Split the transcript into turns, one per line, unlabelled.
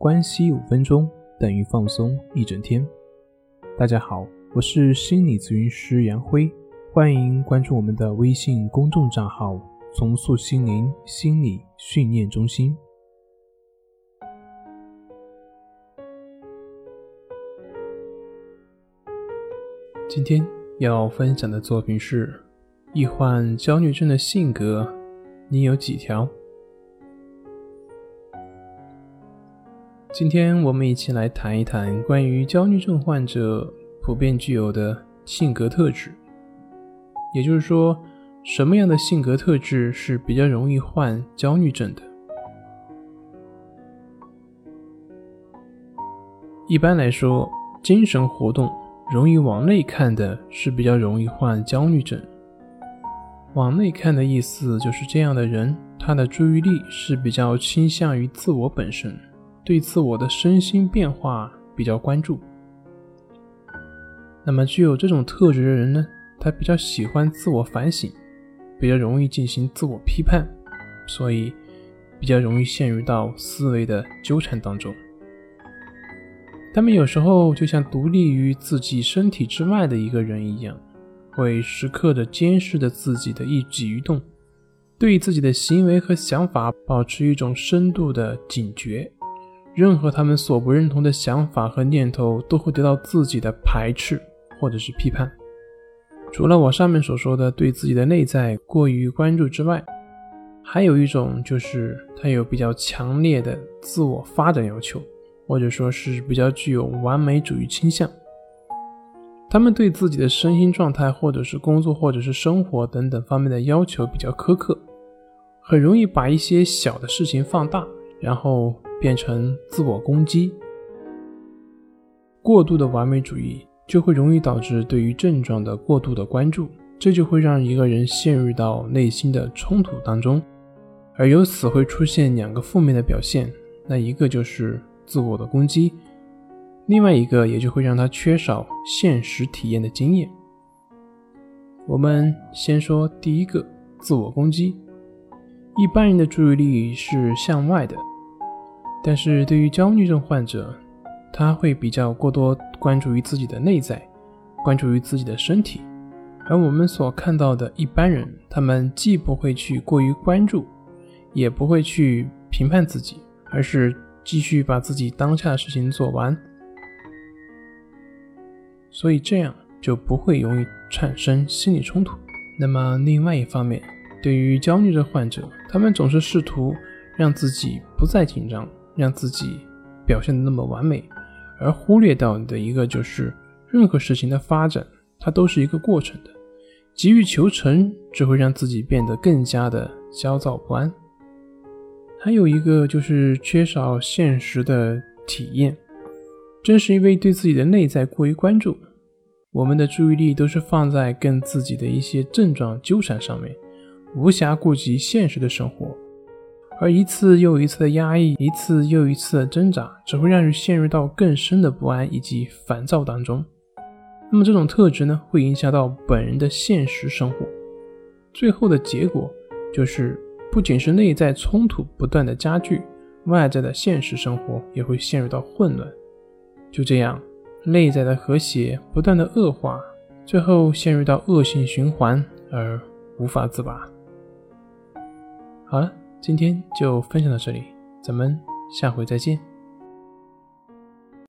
关系五分钟等于放松一整天。大家好，我是心理咨询师杨辉，欢迎关注我们的微信公众账号“重塑心灵心理训练中心”。今天要分享的作品是：易患焦虑症的性格，你有几条？今天我们一起来谈一谈关于焦虑症患者普遍具有的性格特质，也就是说，什么样的性格特质是比较容易患焦虑症的？一般来说，精神活动容易往内看的是比较容易患焦虑症。往内看的意思就是这样的人，他的注意力是比较倾向于自我本身。对自我的身心变化比较关注，那么具有这种特质的人呢，他比较喜欢自我反省，比较容易进行自我批判，所以比较容易陷入到思维的纠缠当中。他们有时候就像独立于自己身体之外的一个人一样，会时刻的监视着自己的一举一动，对自己的行为和想法保持一种深度的警觉。任何他们所不认同的想法和念头，都会得到自己的排斥或者是批判。除了我上面所说的对自己的内在过于关注之外，还有一种就是他有比较强烈的自我发展要求，或者说是比较具有完美主义倾向。他们对自己的身心状态，或者是工作，或者是生活等等方面的要求比较苛刻，很容易把一些小的事情放大，然后。变成自我攻击，过度的完美主义就会容易导致对于症状的过度的关注，这就会让一个人陷入到内心的冲突当中，而由此会出现两个负面的表现，那一个就是自我的攻击，另外一个也就会让他缺少现实体验的经验。我们先说第一个，自我攻击，一般人的注意力是向外的。但是对于焦虑症患者，他会比较过多关注于自己的内在，关注于自己的身体，而我们所看到的一般人，他们既不会去过于关注，也不会去评判自己，而是继续把自己当下的事情做完，所以这样就不会容易产生心理冲突。那么另外一方面，对于焦虑症患者，他们总是试图让自己不再紧张。让自己表现的那么完美，而忽略到的一个就是，任何事情的发展，它都是一个过程的。急于求成，只会让自己变得更加的焦躁不安。还有一个就是缺少现实的体验。正是因为对自己的内在过于关注，我们的注意力都是放在跟自己的一些症状纠缠上面，无暇顾及现实的生活。而一次又一次的压抑，一次又一次的挣扎，只会让人陷入到更深的不安以及烦躁当中。那么这种特质呢，会影响到本人的现实生活，最后的结果就是，不仅是内在冲突不断的加剧，外在的现实生活也会陷入到混乱。就这样，内在的和谐不断的恶化，最后陷入到恶性循环而无法自拔。好了。今天就分享到这里，咱们下回再见。